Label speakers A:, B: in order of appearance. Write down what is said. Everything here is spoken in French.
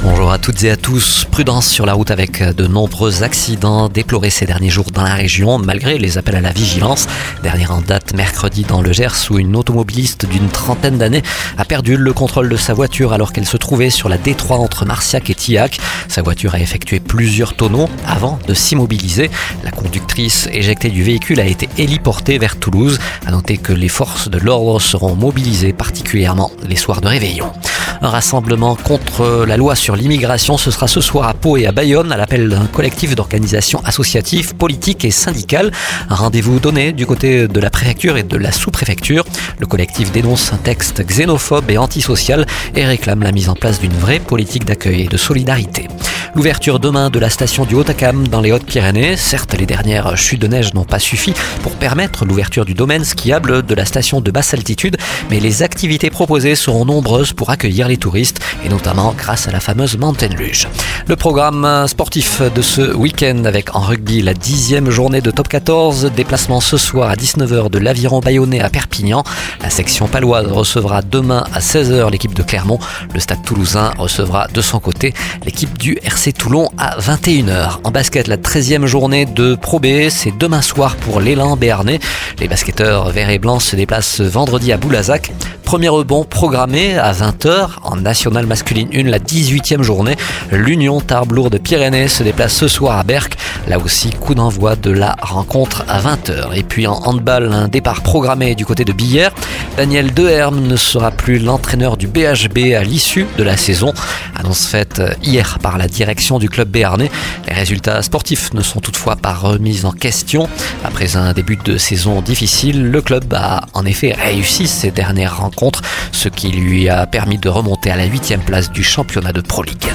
A: Bonjour à toutes et à tous. Prudence sur la route avec de nombreux accidents déplorés ces derniers jours dans la région, malgré les appels à la vigilance. Dernière en date, mercredi dans le Gers, où une automobiliste d'une trentaine d'années a perdu le contrôle de sa voiture alors qu'elle se trouvait sur la D3 entre Marciac et Tillac. Sa voiture a effectué plusieurs tonneaux avant de s'immobiliser. La conductrice éjectée du véhicule a été héliportée vers Toulouse. À noter que les forces de l'ordre seront mobilisées particulièrement les soirs de réveillon. Un rassemblement contre la loi sur l'immigration, ce sera ce soir à Pau et à Bayonne à l'appel d'un collectif d'organisations associatives, politiques et syndicales. Un rendez-vous donné du côté de la préfecture et de la sous-préfecture. Le collectif dénonce un texte xénophobe et antisocial et réclame la mise en place d'une vraie politique d'accueil et de solidarité. L'ouverture demain de la station du Haut-Acam dans les Hautes-Pyrénées. Certes, les dernières chutes de neige n'ont pas suffi pour permettre l'ouverture du domaine skiable de la station de basse altitude, mais les activités proposées seront nombreuses pour accueillir les touristes et notamment grâce à la fameuse Mountain Luge. Le programme sportif de ce week-end avec en rugby la dixième journée de top 14, déplacement ce soir à 19h de l'Aviron Bayonnais à Perpignan. La section paloise recevra demain à 16h l'équipe de Clermont. Le stade toulousain recevra de son côté l'équipe du RC Toulon à 21h. En basket, la 13e journée de Pro B, c'est demain soir pour l'élan béarnais. Les basketteurs verts et blancs se déplacent vendredi à Boulazac. Premier rebond programmé à 20h en nationale masculine 1, la 18e journée. L'Union Tarbes de Pyrénées se déplace ce soir à Berck. Là aussi, coup d'envoi de la rencontre à 20h. Et puis en handball, un départ programmé du côté de Billère. Daniel Deherme ne sera plus l'entraîneur du BHB à l'issue de la saison. Annonce faite hier par la direction du club béarnais. Les résultats sportifs ne sont toutefois pas remis en question. Après un début de saison difficile, le club a en effet réussi ses dernières rencontres, ce qui lui a permis de remonter à la huitième place du championnat de Pro League.